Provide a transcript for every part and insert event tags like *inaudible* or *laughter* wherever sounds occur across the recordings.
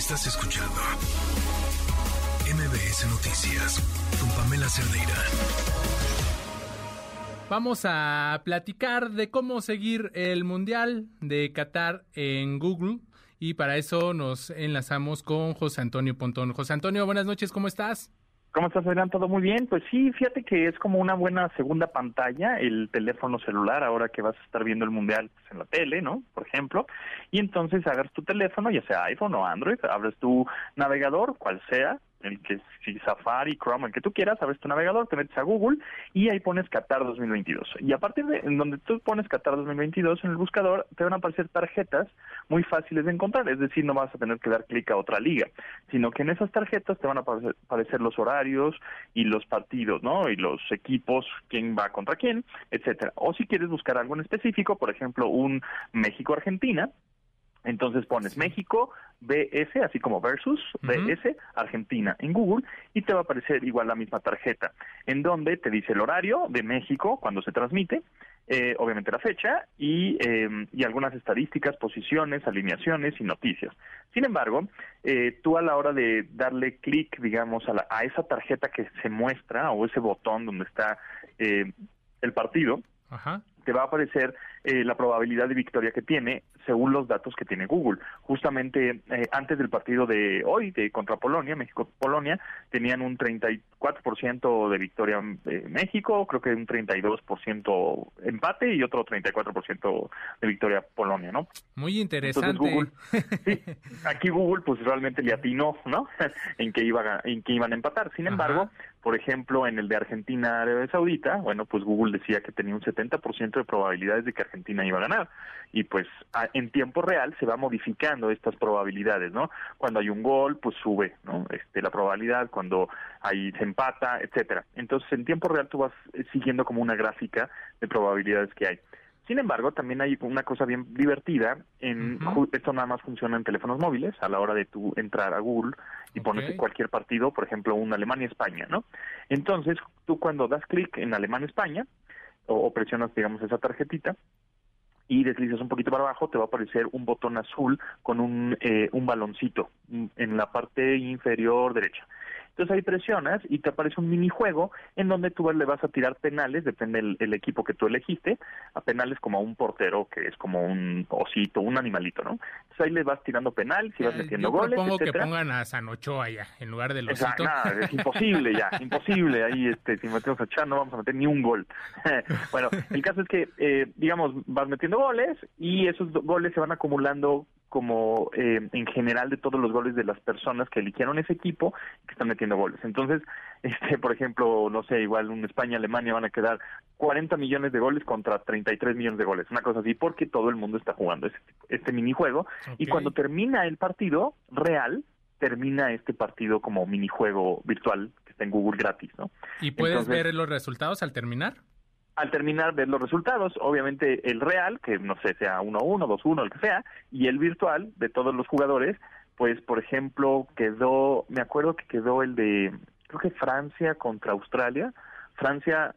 Estás escuchando MBS Noticias con Pamela Cerdeira. Vamos a platicar de cómo seguir el Mundial de Qatar en Google y para eso nos enlazamos con José Antonio Pontón. José Antonio, buenas noches, ¿cómo estás? ¿Cómo estás, Adrián? ¿Todo muy bien? Pues sí, fíjate que es como una buena segunda pantalla el teléfono celular ahora que vas a estar viendo el Mundial pues, en la tele, ¿no? Por ejemplo. Y entonces agarras tu teléfono, ya sea iPhone o Android, abres tu navegador, cual sea, el que si Safari, Chrome, el que tú quieras, abres tu navegador, te metes a Google y ahí pones Qatar 2022. Y a partir de en donde tú pones Qatar 2022 en el buscador, te van a aparecer tarjetas muy fáciles de encontrar, es decir, no vas a tener que dar clic a otra liga, sino que en esas tarjetas te van a aparecer, los horarios y los partidos, ¿no? Y los equipos, quién va contra quién, etcétera. O si quieres buscar algo en específico, por ejemplo, un México-Argentina, entonces pones México, BS, así como versus, BS, Argentina en Google y te va a aparecer igual la misma tarjeta, en donde te dice el horario de México cuando se transmite, eh, obviamente la fecha y, em, y algunas estadísticas, posiciones, alineaciones y noticias. Sin embargo, eh, tú a la hora de darle clic, digamos, a, a esa tarjeta que se muestra o ese botón donde está eh, el partido, te va a aparecer eh, la probabilidad de victoria que tiene según los datos que tiene Google. Justamente eh, antes del partido de hoy de contra Polonia, México-Polonia, tenían un 34% de victoria eh, México, creo que un 32% empate y otro 34% de victoria Polonia, ¿no? Muy interesante. *laughs* aquí Google pues realmente le atinó, ¿no? *laughs* en que iba en que iban a empatar. Sin embargo, por ejemplo, en el de Argentina Arabia Saudita, bueno, pues Google decía que tenía un 70% de probabilidades de que Argentina iba a ganar. Y pues en tiempo real se va modificando estas probabilidades, ¿no? Cuando hay un gol, pues sube, ¿no? Este, la probabilidad, cuando hay se empata, etcétera. Entonces, en tiempo real tú vas eh, siguiendo como una gráfica de probabilidades que hay. Sin embargo, también hay una cosa bien divertida. En, Esto nada más funciona en teléfonos móviles a la hora de tú entrar a Google y pones cualquier partido, por ejemplo, un Alemania-España, ¿no? Entonces, tú cuando das clic en Alemania-España, o, presionas, digamos, esa tarjetita y deslizas un poquito para abajo, te va a aparecer un botón azul con un, eh, un baloncito en la parte inferior derecha. Entonces ahí presionas y te aparece un minijuego en donde tú le vas a tirar penales, depende del equipo que tú elegiste, a penales como a un portero que es como un osito, un animalito, ¿no? Entonces ahí le vas tirando penales y vas eh, metiendo goles. Yo propongo que pongan a Sanocho allá en lugar del osito. Exacto, es imposible ya, *laughs* imposible. Ahí este, si metemos a Chan no vamos a meter ni un gol. *laughs* bueno, el caso es que, eh, digamos, vas metiendo goles y esos goles se van acumulando como eh, en general de todos los goles de las personas que eligieron ese equipo que están metiendo goles. Entonces, *laughs* este, por ejemplo, no sé, igual un España-Alemania van a quedar 40 millones de goles contra 33 millones de goles, una cosa así, porque todo el mundo está jugando este, este minijuego. Y cuando termina el partido real, termina este partido como minijuego virtual que está en Google gratis, ¿no? ¿Y puedes ver los resultados al terminar? Al terminar ver los resultados, obviamente el real, que no sé, sea 1-1, 2-1, el que sea, y el virtual de todos los jugadores, pues por ejemplo quedó, me acuerdo que quedó el de, creo que Francia contra Australia, Francia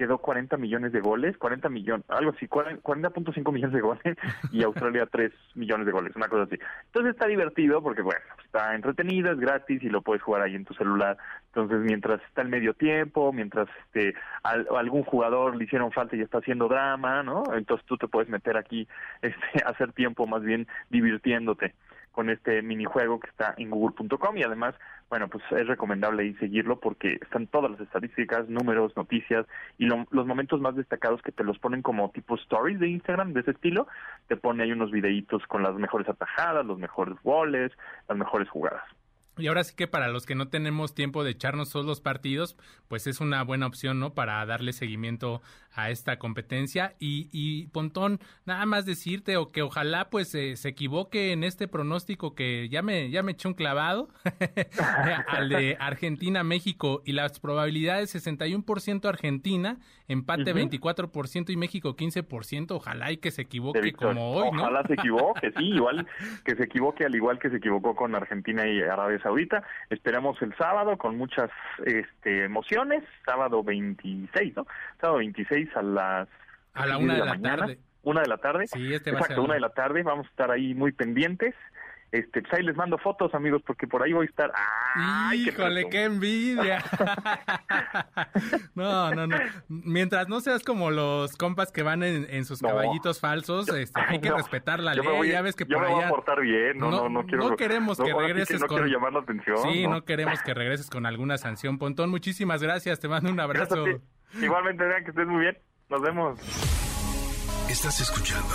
quedó 40 millones de goles, 40 millones, algo así, 40.5 millones de goles *laughs* y Australia 3 millones de goles, una cosa así. Entonces está divertido porque, bueno, está entretenido, es gratis y lo puedes jugar ahí en tu celular. Entonces, mientras está el medio tiempo, mientras este algún jugador le hicieron falta y está haciendo drama, ¿no? Entonces tú te puedes meter aquí, *laughs* este, hacer tiempo más bien divirtiéndote con este minijuego que está en google.com y además, bueno, pues es recomendable ahí seguirlo porque están todas las estadísticas, números, noticias y los momentos más destacados que te los ponen como tipo stories de Instagram de ese estilo, te pone ahí unos videitos con las mejores atajadas, los mejores goles, las mejores jugadas. Y ahora sí que para los que no tenemos tiempo de echarnos todos los partidos, pues es una buena opción, ¿no? Para darle seguimiento a esta competencia. Y, y Pontón, nada más decirte o que ojalá pues se equivoque en este pronóstico que ya me, ya me eché un clavado *laughs* al de Argentina-México y las probabilidades 61% Argentina, empate 24% y México 15%. Ojalá y que se equivoque como hoy, ¿no? Ojalá se equivoque, sí, igual *laughs* que se equivoque al igual que se equivocó con Argentina y Arabia Saudita. Esperamos el sábado con muchas este, emociones, sábado 26, ¿no? Sábado 26 a las a la una de, la, mañana, tarde. Una de la tarde. Sí, este Exacto, una de la tarde. Vamos a estar ahí muy pendientes este, pues ahí les mando fotos, amigos, porque por ahí voy a estar. ¡Ay, Híjole, qué, envidia! no, no, no. Mientras no seas como los compas que van en, sus caballitos falsos, este, hay que respetar la ley. ya ves que por me voy a portar bien, no, no, no, quiero. No queremos que regreses con. quiero llamar la atención. Sí, no. queremos que regreses con alguna sanción. Pontón, muchísimas gracias. Te mando un abrazo. Igualmente, vean que estés muy bien. Nos vemos. Estás escuchando